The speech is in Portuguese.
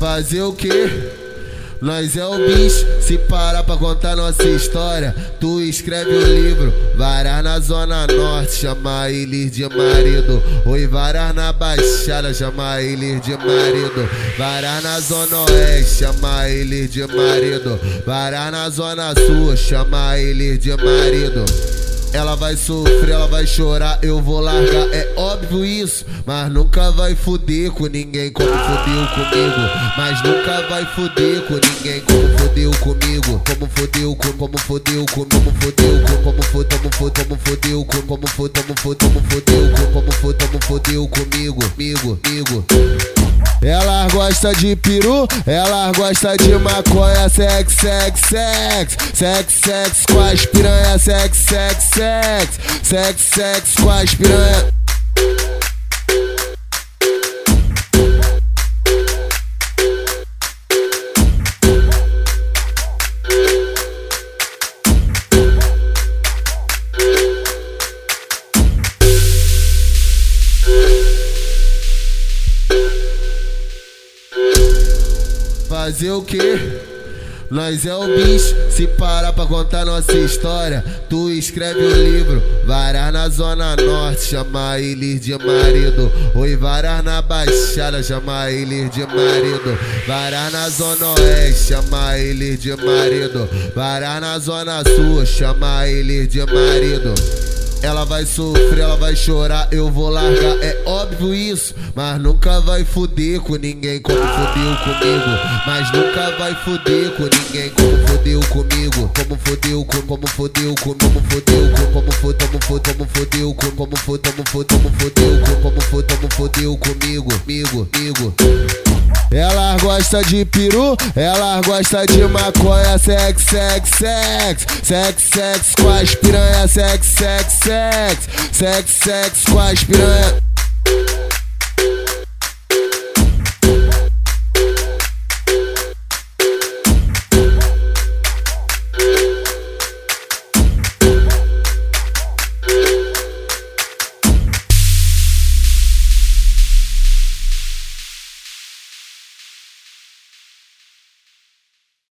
Fazer o quê? Nós é o bicho, se parar pra contar nossa história, tu escreve o um livro. Varar na zona norte, chama ele de marido. Oi, varar na baixada, chama ele de marido. Varar na zona oeste, chama ele de marido. Varar na zona sul, chama ele de marido. Ela vai sofrer, ela vai chorar, eu vou largar, é óbvio isso. Mas nunca vai fuder com ninguém como fudeu comigo. Mas nunca vai fuder com ninguém como fudeu comigo. Como fudeu com, como fudeu com, como fudeu com, como fudeu, como como fudeu com, como fudeu, como como fudeu com, como fudeu, como fudeu comigo, amigo, amigo. Ela gosta de peru, ela gosta de maconha, sex, sex, sex, sex, sex com as piranha, sex, sex, sex, sex, sex com as piranha. Fazer o quê? Nós é o bicho, se parar pra contar nossa história, tu escreve o livro. Varar na zona norte, chama ele de marido. Oi, varar na baixada, chama ele de marido. Varar na zona oeste, chama ele de marido. Varar na zona sul, chama ele de marido. Ela vai sofrer, ela vai chorar, eu vou largar, é óbvio isso. Mas nunca vai fuder com ninguém como fudeu comigo. Mas nunca vai fuder com ninguém como fudeu comigo. Como fudeu com, como fudeu com, como fudeu com, como fudeu, como fudeu, como fudeu com, como fudeu, como como fudeu com, como fudeu, como fudeu comigo, amigo, amigo. Ela gosta de peru, ela gosta de maconha, sex, sex, sex, sex, sex com as piranha, sex, sex, sex, sex, sex com as piranha.